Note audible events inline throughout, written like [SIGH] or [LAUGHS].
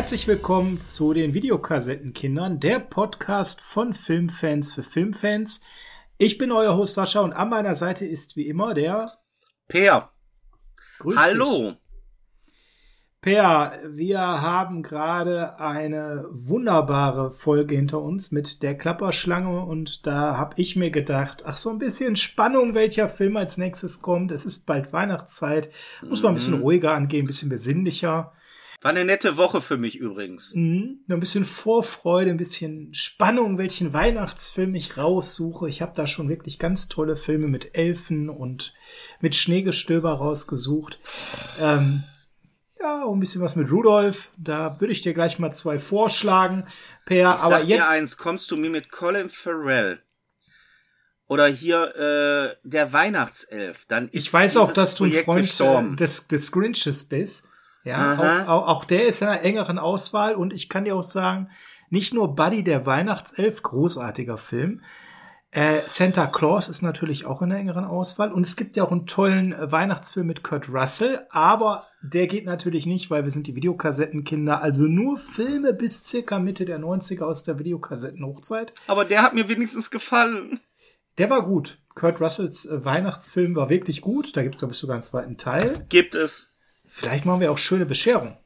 Herzlich willkommen zu den Videokassettenkindern, der Podcast von Filmfans für Filmfans. Ich bin euer Host Sascha und an meiner Seite ist wie immer der Peer. Grüß Hallo. Dich. Per, wir haben gerade eine wunderbare Folge hinter uns mit der Klapperschlange und da habe ich mir gedacht, ach so ein bisschen Spannung, welcher Film als nächstes kommt. Es ist bald Weihnachtszeit, muss man ein bisschen Mhm. ruhiger angehen, ein bisschen besinnlicher. War eine nette Woche für mich übrigens. Mhm. Ein bisschen Vorfreude, ein bisschen Spannung, welchen Weihnachtsfilm ich raussuche. Ich habe da schon wirklich ganz tolle Filme mit Elfen und mit Schneegestöber rausgesucht. Ähm, ja, auch ein bisschen was mit Rudolf. Da würde ich dir gleich mal zwei vorschlagen. Per, Ich aber sag dir jetzt. eins, kommst du mir mit Colin Farrell oder hier äh, der Weihnachtself, dann ist Ich weiß auch, dass du ein Freund gestorben. äh, des, des Grinches bist. Ja, auch, auch, auch der ist in einer engeren Auswahl und ich kann dir auch sagen, nicht nur Buddy der Weihnachtself, großartiger Film. Äh, Santa Claus ist natürlich auch in der engeren Auswahl und es gibt ja auch einen tollen äh, Weihnachtsfilm mit Kurt Russell, aber der geht natürlich nicht, weil wir sind die Videokassettenkinder, also nur Filme bis circa Mitte der 90er aus der Videokassettenhochzeit. Aber der hat mir wenigstens gefallen. Der war gut. Kurt Russells äh, Weihnachtsfilm war wirklich gut. Da gibt es, glaube ich, sogar einen zweiten Teil. Gibt es. Vielleicht machen wir auch schöne Bescherung.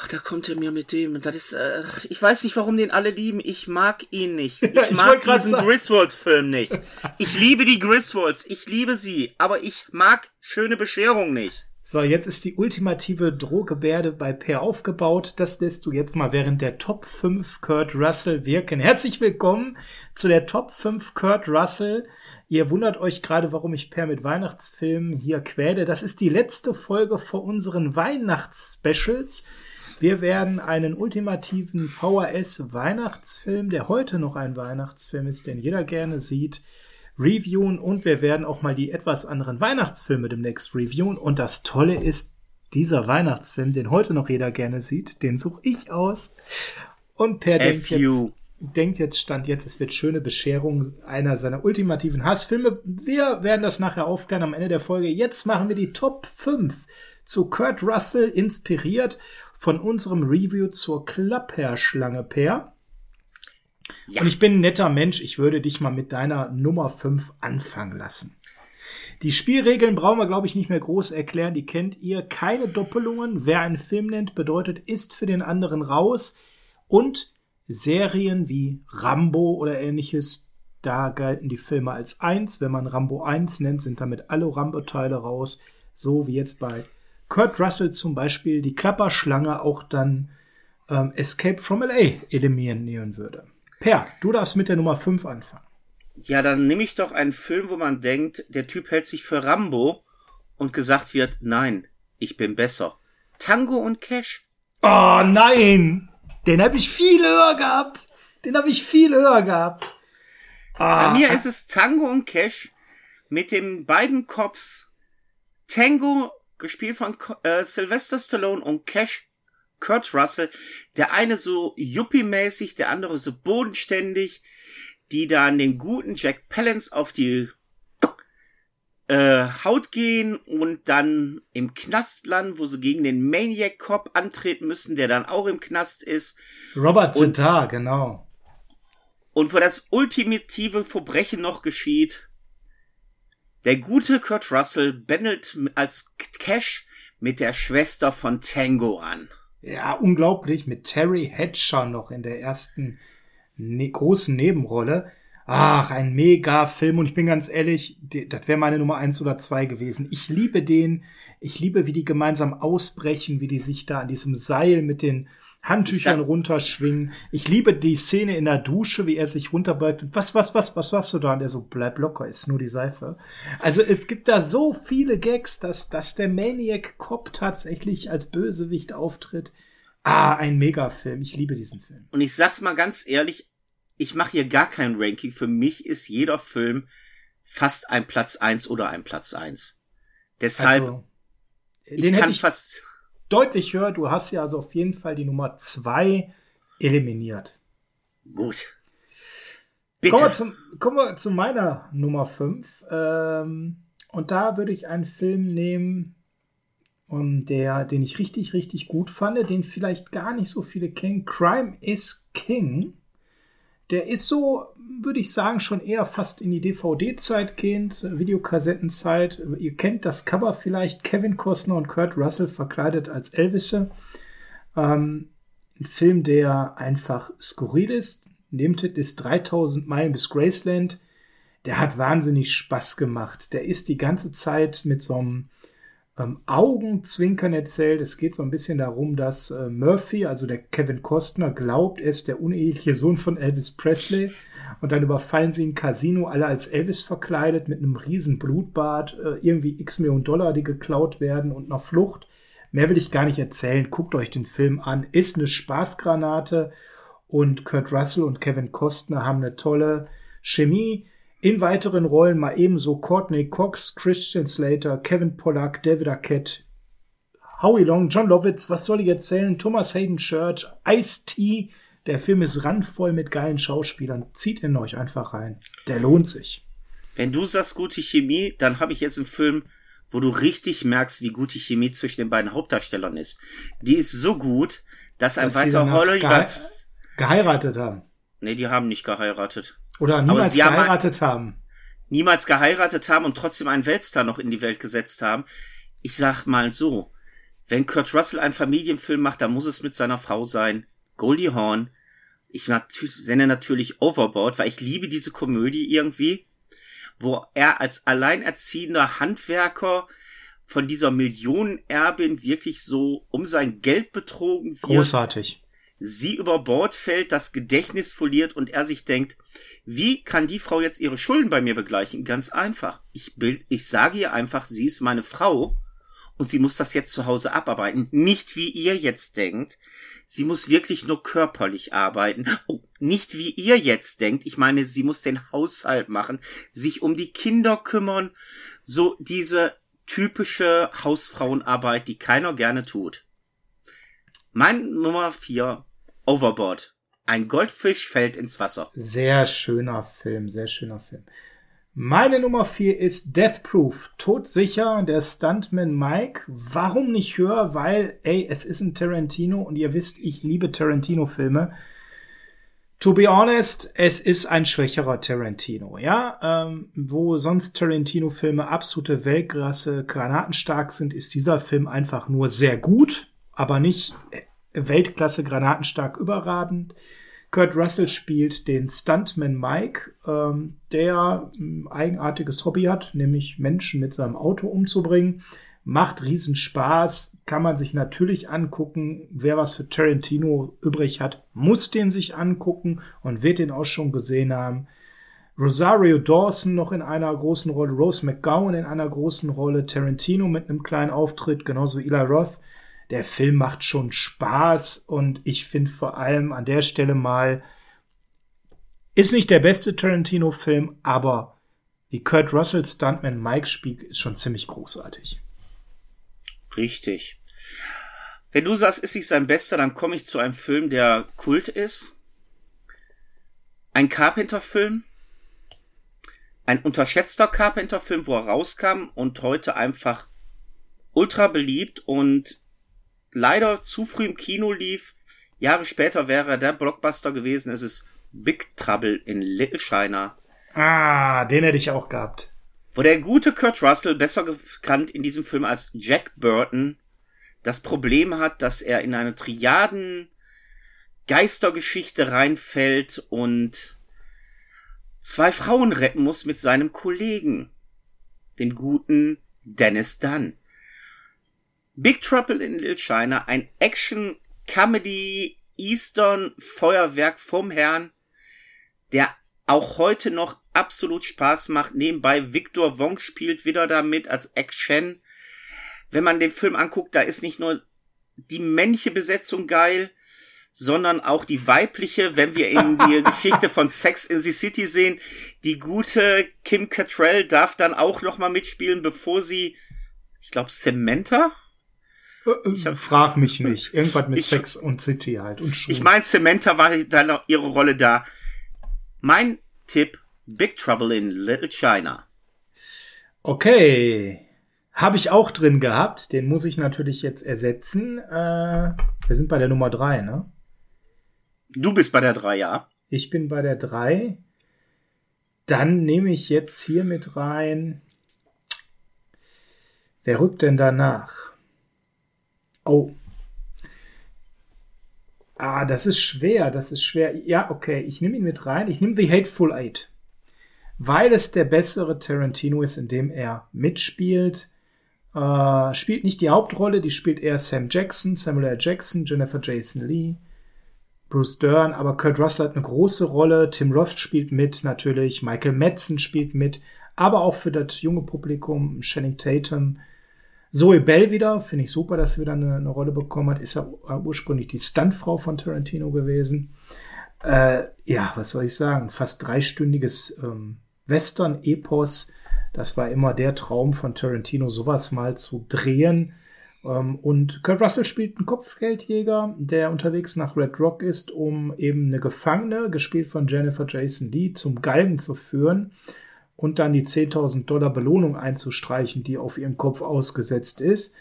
Ach, da kommt er mir mit dem. Das ist, äh, ich weiß nicht, warum den alle lieben. Ich mag ihn nicht. [LAUGHS] Ich ich mag diesen. Griswold-Film nicht. [LAUGHS] Ich liebe die Griswolds. Ich liebe sie. Aber ich mag schöne Bescherung nicht. So, jetzt ist die ultimative Drohgebärde bei Per aufgebaut. Das lässt du jetzt mal während der Top 5 Kurt Russell wirken. Herzlich willkommen zu der Top 5 Kurt Russell. Ihr wundert euch gerade, warum ich Per mit Weihnachtsfilmen hier quäle. Das ist die letzte Folge vor unseren Weihnachtsspecials. Wir werden einen ultimativen VHS-Weihnachtsfilm, der heute noch ein Weihnachtsfilm ist, den jeder gerne sieht, reviewen und wir werden auch mal die etwas anderen Weihnachtsfilme demnächst reviewen. Und das Tolle ist, dieser Weihnachtsfilm, den heute noch jeder gerne sieht, den suche ich aus. Und Per denkt jetzt, denkt jetzt, stand jetzt, es wird schöne Bescherung einer seiner ultimativen Hassfilme. Wir werden das nachher aufklären am Ende der Folge. Jetzt machen wir die Top 5 zu Kurt Russell inspiriert von unserem Review zur Klapperschlange, Per. Ja. Und ich bin ein netter Mensch. Ich würde dich mal mit deiner Nummer 5 anfangen lassen. Die Spielregeln brauchen wir, glaube ich, nicht mehr groß erklären. Die kennt ihr. Keine Doppelungen. Wer einen Film nennt, bedeutet, ist für den anderen raus. Und Serien wie Rambo oder ähnliches, da galten die Filme als eins. Wenn man Rambo 1 nennt, sind damit alle Rambo-Teile raus. So wie jetzt bei Kurt Russell zum Beispiel die Klapperschlange auch dann ähm, Escape from LA eliminieren würde. Per, du darfst mit der Nummer 5 anfangen. Ja, dann nehme ich doch einen Film, wo man denkt, der Typ hält sich für Rambo und gesagt wird, nein, ich bin besser. Tango und Cash. Oh nein! Den habe ich viel höher gehabt. Den habe ich viel höher gehabt. Bei Ah, mir ist es Tango und Cash mit den beiden Cops. Tango, gespielt von äh, Sylvester Stallone und Cash, Kurt Russell. Der eine so yuppie-mäßig, der andere so bodenständig, die dann den guten Jack Palance auf die äh, Haut gehen und dann im Knast landen, wo sie gegen den Maniac Cop antreten müssen, der dann auch im Knast ist. Robert Zetar, genau. Und wo das ultimative Verbrechen noch geschieht, der gute Kurt Russell bändelt als Cash mit der Schwester von Tango an. Ja, unglaublich. Mit Terry Hatcher noch in der ersten ne großen Nebenrolle. Ach, ein mega Film. Und ich bin ganz ehrlich, das wäre meine Nummer eins oder zwei gewesen. Ich liebe den. Ich liebe, wie die gemeinsam ausbrechen, wie die sich da an diesem Seil mit den Handtüchern Ich sag- runterschwingen. Ich liebe die Szene in der Dusche, wie er sich runterbeugt. Und was, was, was, was machst du da? Und er so, bleib locker, ist nur die Seife. Also es gibt da so viele Gags, dass, dass der Maniac Cop tatsächlich als Bösewicht auftritt. Ah, ein Megafilm. Ich liebe diesen Film. Und ich sag's mal ganz ehrlich, ich mache hier gar kein Ranking. Für mich ist jeder Film fast ein Platz eins oder ein Platz eins. Deshalb, Also, ich kann ich fast, deutlich höher. Du hast ja also auf jeden Fall die Nummer zwei eliminiert. gut. Kommen wir, Bitte. zum, kommen wir zu meiner Nummer 5. Ähm, und da würde ich einen Film nehmen. um, der, den ich richtig, richtig gut fand, den vielleicht gar nicht so viele kennen. Crime is King. Der ist so, würde ich sagen, schon eher fast in die DVD-Zeit gehend, Videokassettenzeit. Ihr kennt das Cover vielleicht, Kevin Costner und Kurt Russell verkleidet als Elvisse. Ähm, ein Film, der einfach skurril ist. Nebentitel ist 3000 Meilen bis Graceland. Der hat wahnsinnig Spaß gemacht. Der ist die ganze Zeit mit so einem ähm, Augenzwinkern erzählt. Es geht so ein bisschen darum, dass äh, Murphy, also der Kevin Costner, glaubt, er ist der uneheliche Sohn von Elvis Presley. Und dann überfallen sie ein Casino, alle als Elvis verkleidet, mit einem riesen Blutbad, äh, irgendwie x Millionen Dollar, die geklaut werden und einer Flucht. Mehr will ich gar nicht erzählen. Guckt euch den Film an. Ist eine Spaßgranate. Und Kurt Russell und Kevin Costner haben eine tolle Chemie. In weiteren Rollen mal ebenso Courtney Cox, Christian Slater, Kevin Pollack, David Arquette, Howie Long, John Lovitz, was soll ich erzählen? Thomas Hayden Church, Ice-T. Der Film ist randvoll mit geilen Schauspielern. Zieht ihn euch einfach rein. Der lohnt sich. Wenn du sagst gute Chemie, dann habe ich jetzt einen Film, wo du richtig merkst, wie gut die Chemie zwischen den beiden Hauptdarstellern ist. Die ist so gut, dass ein dass weiter Hollywood geheiratet haben. Nee, die haben nicht geheiratet. Oder niemals geheiratet haben, haben. Niemals geheiratet haben und trotzdem einen Weltstar noch in die Welt gesetzt haben. Ich sag mal so, wenn Kurt Russell einen Familienfilm macht, dann muss es mit seiner Frau sein. Goldie Horn. Ich nenne natürlich Overboard, weil ich liebe diese Komödie irgendwie, wo er als alleinerziehender Handwerker von dieser Millionenerbin wirklich so um sein Geld betrogen wird. Großartig sie über Bord fällt, das Gedächtnis verliert und er sich denkt, wie kann die Frau jetzt ihre Schulden bei mir begleichen? Ganz einfach. Ich, bild, ich sage ihr einfach, sie ist meine Frau und sie muss das jetzt zu Hause abarbeiten. Nicht wie ihr jetzt denkt. Sie muss wirklich nur körperlich arbeiten. Oh, nicht wie ihr jetzt denkt. Ich meine, sie muss den Haushalt machen, sich um die Kinder kümmern. So diese typische Hausfrauenarbeit, die keiner gerne tut. Mein Nummer vier Overboard. Ein Goldfisch fällt ins Wasser. Sehr schöner Film, sehr schöner Film. Meine Nummer vier ist Death Proof. Todsicher, der Stuntman Mike. Warum nicht höher? Weil, ey, es ist ein Tarantino und ihr wisst, ich liebe Tarantino-Filme. To be honest, es ist ein schwächerer Tarantino, ja. Ähm, wo sonst Tarantino-Filme absolute Weltklasse, granatenstark sind, ist dieser Film einfach nur sehr gut, aber nicht Weltklasse granatenstark überragend. Kurt Russell spielt den Stuntman Mike, ähm, der ein eigenartiges Hobby hat, nämlich Menschen mit seinem Auto umzubringen. Macht riesen Spaß, kann man sich natürlich angucken. Wer was für Tarantino übrig hat, muss den sich angucken und wird den auch schon gesehen haben. Rosario Dawson noch in einer großen Rolle, Rose McGowan in einer großen Rolle, Tarantino mit einem kleinen Auftritt, genauso Eli Roth der Film macht schon Spaß und ich finde vor allem an der Stelle mal, ist nicht der beste Tarantino-Film, aber wie Kurt Russell Stuntman Mike spielt, ist schon ziemlich großartig. Richtig. Wenn du sagst, ist nicht sein bester, dann komme ich zu einem Film, der Kult ist. Ein Carpenter-Film. Ein unterschätzter Carpenter-Film, wo er rauskam und heute einfach ultra beliebt und leider zu früh im Kino lief. Jahre später wäre der Blockbuster gewesen. Es ist Big Trouble in Little China. Ah, den hätte ich auch gehabt. Wo der gute Kurt Russell, besser bekannt in diesem Film als Jack Burton, das Problem hat, dass er in eine Triaden Geistergeschichte reinfällt und zwei Frauen retten muss mit seinem Kollegen, dem guten Dennis Dunn. Big Trouble in Little China, ein Action Comedy Eastern Feuerwerk vom Herrn, der auch heute noch absolut Spaß macht. Nebenbei Victor Wong spielt wieder damit als Action. Wenn man den Film anguckt, da ist nicht nur die männliche Besetzung geil, sondern auch die weibliche, wenn wir in die [LAUGHS] Geschichte von Sex in the City sehen. Die gute Kim Cattrall darf dann auch noch mal mitspielen, bevor sie, ich glaube, Samantha ich hab, frag mich nicht. [LAUGHS] Irgendwas mit ich, Sex und City halt und Schuhe. Ich meine, Samantha war dann ihre Rolle da. Mein Tipp, Big Trouble in Little China. Okay. Habe ich auch drin gehabt. Den muss ich natürlich jetzt ersetzen. Äh, wir sind bei der Nummer drei, ne? Du bist bei der drei, ja. Ich bin bei der drei. Dann nehme ich jetzt hier mit rein. Wer rückt denn danach? Oh. Ah, das ist schwer. Das ist schwer. Ja, okay. Ich nehme ihn mit rein. Ich nehme The Hateful Eight. Weil es der bessere Tarantino ist, in dem er mitspielt. Äh, spielt nicht die Hauptrolle, die spielt eher Sam Jackson, Samuel L. Jackson, Jennifer Jason Lee, Bruce Dern, aber Kurt Russell hat eine große Rolle, Tim Roth spielt mit natürlich, Michael Madsen spielt mit, aber auch für das junge Publikum, Channing Tatum, Zoe Bell wieder, finde ich super, dass sie wieder eine, eine, Rolle bekommen hat, ist ja ursprünglich die Stuntfrau von Tarantino gewesen. Äh, ja, was soll ich sagen, fast dreistündiges ähm, Western-Epos, das war immer der Traum von Tarantino, sowas mal zu drehen. Ähm, und Kurt Russell spielt einen Kopfgeldjäger, der unterwegs nach Red Rock ist, um eben eine Gefangene, gespielt von Jennifer Jason Lee, zum Galgen zu führen und dann die 10.000 Dollar Belohnung einzustreichen, die auf ihren Kopf ausgesetzt ist.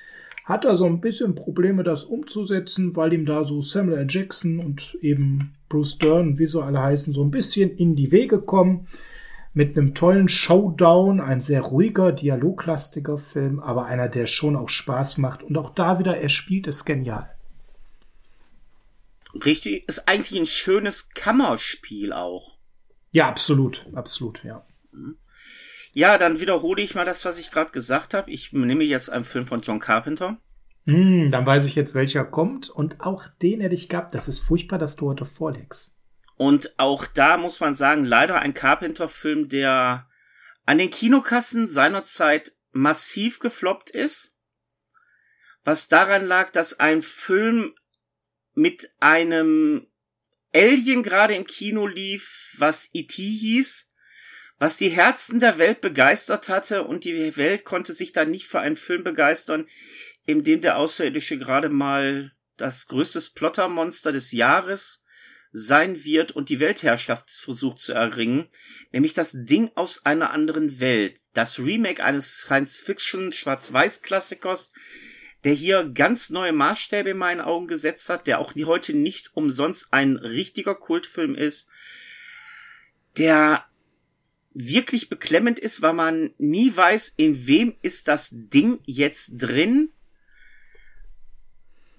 Hat er so ein bisschen Probleme, das umzusetzen, weil ihm da so Samuel L. Jackson und eben Bruce Dern, wie so alle heißen, so ein bisschen in die Wege kommen mit einem tollen Showdown, ein sehr ruhiger, dialoglastiger Film, aber einer, der schon auch Spaß macht. Und auch da wieder, er spielt es genial. Richtig, ist eigentlich ein schönes Kammerspiel auch. Ja, absolut, absolut, ja. Ja, dann wiederhole ich mal das, was ich gerade gesagt habe. Ich nehme jetzt einen Film von John Carpenter. Mm, dann weiß ich jetzt, welcher kommt. Und auch den hätte ich gehabt. Das ist furchtbar, dass du heute vorlegst. Und auch da muss man sagen, leider ein Carpenter-Film, der an den Kinokassen seinerzeit massiv gefloppt ist. Was daran lag, dass ein Film mit einem Alien gerade im Kino lief, was E.T. hieß, was die Herzen der Welt begeistert hatte und die Welt konnte sich dann nicht für einen Film begeistern, in dem der Außerirdische gerade mal das größte Plottermonster des Jahres sein wird und die Weltherrschaft versucht zu erringen, nämlich das Ding aus einer anderen Welt, das Remake eines Science-Fiction Schwarz-Weiß-Klassikers, der hier ganz neue Maßstäbe in meinen Augen gesetzt hat, der auch heute nicht umsonst ein richtiger Kultfilm ist, der wirklich beklemmend ist, weil man nie weiß, in wem ist das Ding jetzt drin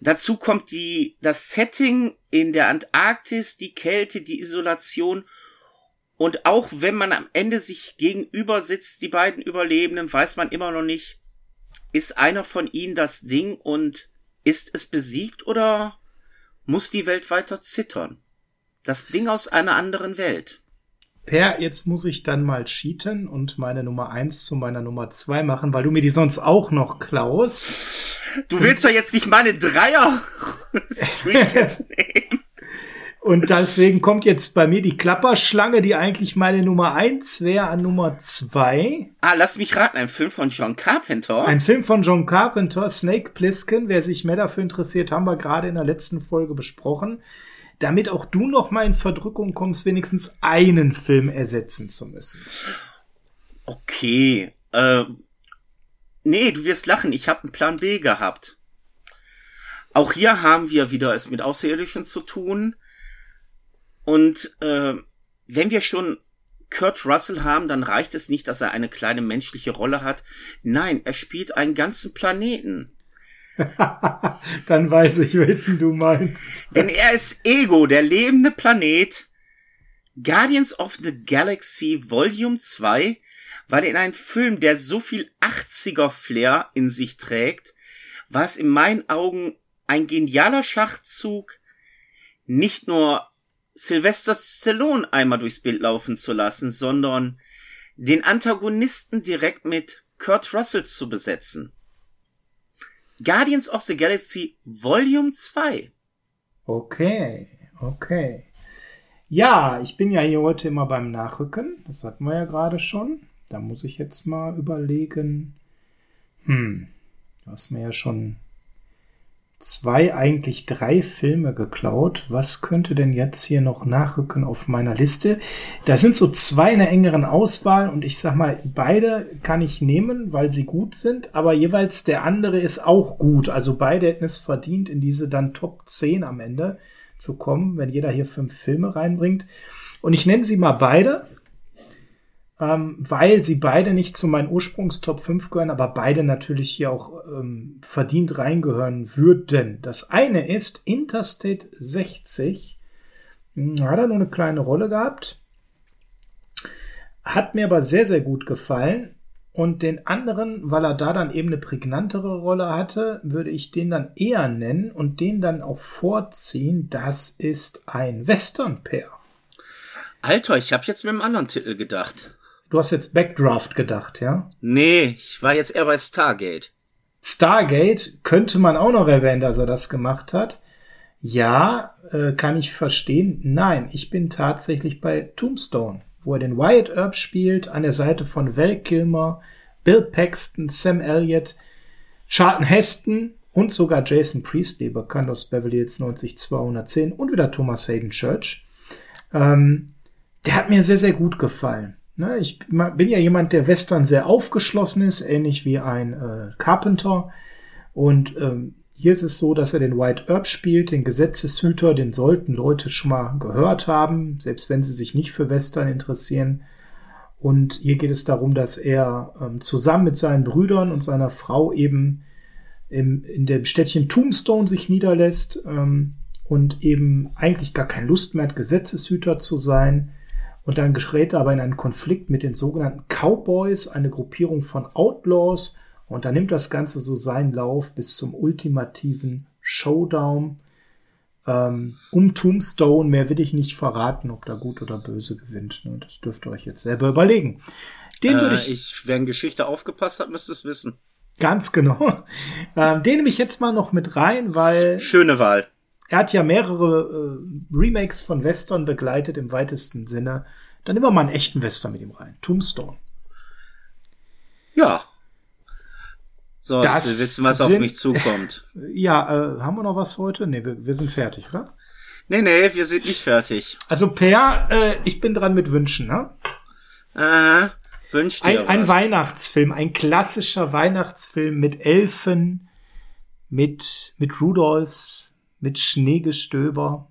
Dazu kommt die, das Setting in der Antarktis, die Kälte, die Isolation. Und auch wenn man am Ende sich gegenüber sitzt, die beiden Überlebenden, weiß man immer noch nicht, ist einer von ihnen das Ding und ist es besiegt oder muss die Welt weiter zittern? Das Ding aus einer anderen Welt. Per, jetzt muss ich dann mal cheaten und meine Nummer eins zu meiner Nummer zwei machen, weil du mir die sonst auch noch klaust. Du willst doch jetzt nicht meine Dreier [LAUGHS] jetzt nehmen. Und deswegen kommt jetzt bei mir die Klapperschlange, die eigentlich meine Nummer eins wäre, an Nummer zwei. Ah, lass mich raten, ein Film von John Carpenter. Ein Film von John Carpenter, Snake Plissken. Wer sich mehr dafür interessiert, haben wir gerade in der letzten Folge besprochen damit auch du noch mal in Verdrückung kommst, wenigstens einen Film ersetzen zu müssen. Okay. Äh, nee, du wirst lachen. Ich habe einen Plan B gehabt. Auch hier haben wir wieder es mit Außerirdischen zu tun. Und äh, wenn wir schon Kurt Russell haben, dann reicht es nicht, dass er eine kleine menschliche Rolle hat. Nein, er spielt einen ganzen Planeten. [LAUGHS] Dann weiß ich, welchen du meinst. [LAUGHS] Denn er ist Ego, der lebende Planet. Guardians of the Galaxy Volume 2 weil in einem Film, der so viel 80er Flair in sich trägt, war es in meinen Augen ein genialer Schachzug, nicht nur Sylvester Stallone einmal durchs Bild laufen zu lassen, sondern den Antagonisten direkt mit Kurt Russell zu besetzen. Guardians of the Galaxy Volume 2. Okay, okay. Ja, ich bin ja hier heute immer beim Nachrücken. Das hatten wir ja gerade schon. Da muss ich jetzt mal überlegen. Hm, du hast mir ja schon zwei, eigentlich drei Filme geklaut. Was könnte denn jetzt hier noch nachrücken auf meiner Liste? Da sind so zwei in der engeren Auswahl und ich sag mal, beide kann ich nehmen, weil sie gut sind, aber jeweils der andere ist auch gut. Also beide hätten es verdient, in diese dann Top 10 am Ende zu kommen, wenn jeder hier fünf Filme reinbringt. Und ich nenne sie mal beide ähm, weil sie beide nicht zu meinen Ursprungstop 5 gehören, aber beide natürlich hier auch ähm, verdient reingehören würden. Das eine ist Interstate 60. Hm, hat er nur eine kleine Rolle gehabt. Hat mir aber sehr, sehr gut gefallen. Und den anderen, weil er da dann eben eine prägnantere Rolle hatte, würde ich den dann eher nennen und den dann auch vorziehen. Das ist ein Western-Pair. Alter, ich habe jetzt mit einem anderen Titel gedacht. Du hast jetzt Backdraft gedacht, ja? Nee, ich war jetzt eher bei Stargate. Stargate könnte man auch noch erwähnen, dass er das gemacht hat. Ja, äh, kann ich verstehen. Nein, ich bin tatsächlich bei Tombstone, wo er den Wyatt Earp spielt, an der Seite von Val Kilmer, Bill Paxton, Sam Elliott, Charlton Heston und sogar Jason Priestley, bekannt aus Beverly Hills 90210 und wieder Thomas Hayden Church. Ähm, der hat mir sehr, sehr gut gefallen. Ne, ich bin ja jemand, der Western sehr aufgeschlossen ist, ähnlich wie ein äh, Carpenter. Und ähm, hier ist es so, dass er den White Earp spielt, den Gesetzeshüter, den sollten Leute schon mal gehört haben, selbst wenn sie sich nicht für Western interessieren. Und hier geht es darum, dass er ähm, zusammen mit seinen Brüdern und seiner Frau eben im, in dem Städtchen Tombstone sich niederlässt ähm, und eben eigentlich gar keine Lust mehr hat, Gesetzeshüter zu sein und dann gerät er aber in einen Konflikt mit den sogenannten Cowboys, eine Gruppierung von Outlaws. Und dann nimmt das Ganze so seinen Lauf bis zum ultimativen Showdown ähm, um Tombstone. Mehr will ich nicht verraten, ob da gut oder böse gewinnt. Ne? Das dürft ihr euch jetzt selber überlegen. Den würde äh, ich, ich, wer in Geschichte aufgepasst hat, müsste es wissen. Ganz genau. [LAUGHS] Ähm, den nehme ich jetzt mal noch mit rein, weil. Schöne Wahl er hat ja mehrere äh, Remakes von Western begleitet im weitesten Sinne. Dann immer mal einen echten Western mit ihm rein. Tombstone. Ja. So, das wir wissen, was sind, auf mich zukommt. [LAUGHS] Ja, äh, haben wir noch was heute? Nee, wir, wir sind fertig, oder? Nee, nee, wir sind nicht fertig. Also Per, äh, ich bin dran mit Wünschen, ne? Äh, wünsch dir ein, was. ein Weihnachtsfilm, ein klassischer Weihnachtsfilm mit Elfen, mit, mit Rudolfs, mit Schneegestöber.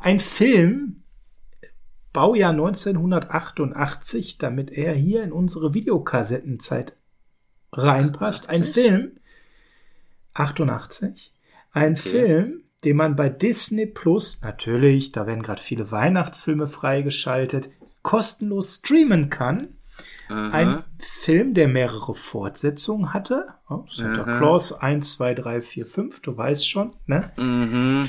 Ein Film, Baujahr 1988, damit er hier in unsere Videokassettenzeit reinpasst. 88? Ein Film, 88, ein okay. Film, den man bei Disney Plus, natürlich, da werden gerade viele Weihnachtsfilme freigeschaltet, kostenlos streamen kann. Aha. Ein Film, der mehrere Fortsetzungen hatte. Oh, Santa Aha. Claus 1, 2, 3, 4, 5, du weißt schon, ne? Mhm.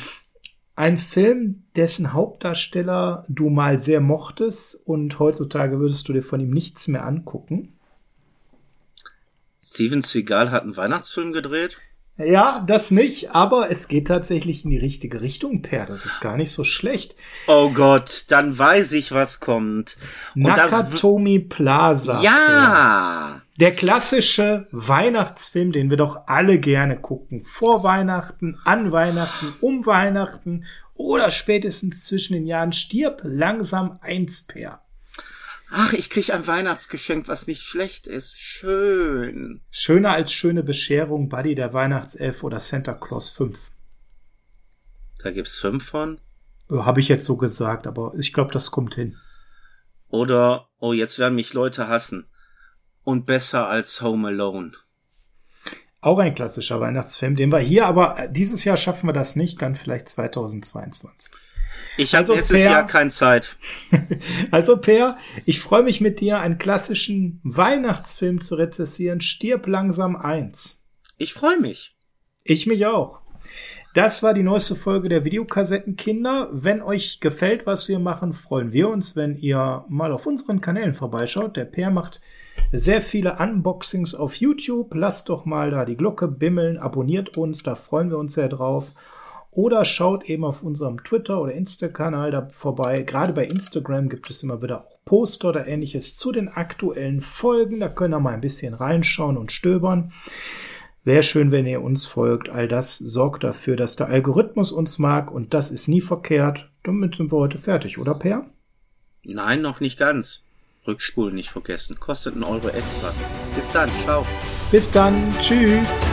Ein Film, dessen Hauptdarsteller du mal sehr mochtest und heutzutage würdest du dir von ihm nichts mehr angucken. Steven Seagal hat einen Weihnachtsfilm gedreht? Ja, das nicht, aber es geht tatsächlich in die richtige Richtung, Per. Das ist gar nicht so schlecht. Oh Gott, dann weiß ich, was kommt. Und Nakatomi Plaza. Ja! Per. Der klassische Weihnachtsfilm, den wir doch alle gerne gucken. Vor Weihnachten, an Weihnachten, um Weihnachten oder spätestens zwischen den Jahren. Stirb langsam eins, Per. Ach, ich krieg ein Weihnachtsgeschenk, was nicht schlecht ist. Schön. Schöner als schöne Bescherung, Buddy der Weihnachtself oder Santa Claus 5. Da gibt's fünf von? Habe ich jetzt so gesagt, aber ich glaube, das kommt hin. Oder, oh, jetzt werden mich Leute hassen. Und besser als Home Alone. Auch ein klassischer Weihnachtsfilm, den wir hier, aber dieses Jahr schaffen wir das nicht, dann vielleicht 2022. Ich habe also nächstes per, Jahr keine Zeit. [LAUGHS] also Per, ich freue mich mit dir, einen klassischen Weihnachtsfilm zu rezessieren. Stirb langsam eins. Ich freue mich. Ich mich auch. Das war die neueste Folge der Videokassettenkinder. Wenn euch gefällt, was wir machen, freuen wir uns, wenn ihr mal auf unseren Kanälen vorbeischaut. Der Per macht sehr viele Unboxings auf YouTube. Lasst doch mal da die Glocke bimmeln, abonniert uns, da freuen wir uns sehr drauf. Oder schaut eben auf unserem Twitter- oder Insta-Kanal da vorbei. Gerade bei Instagram gibt es immer wieder auch Poster oder ähnliches zu den aktuellen Folgen. Da könnt ihr mal ein bisschen reinschauen und stöbern. Wäre schön, wenn ihr uns folgt. All das sorgt dafür, dass der Algorithmus uns mag und das ist nie verkehrt. Damit sind wir heute fertig, oder Per? Nein, noch nicht ganz. Rückspulen nicht vergessen. Kostet einen Euro extra. Bis dann. Ciao. Bis dann. Tschüss.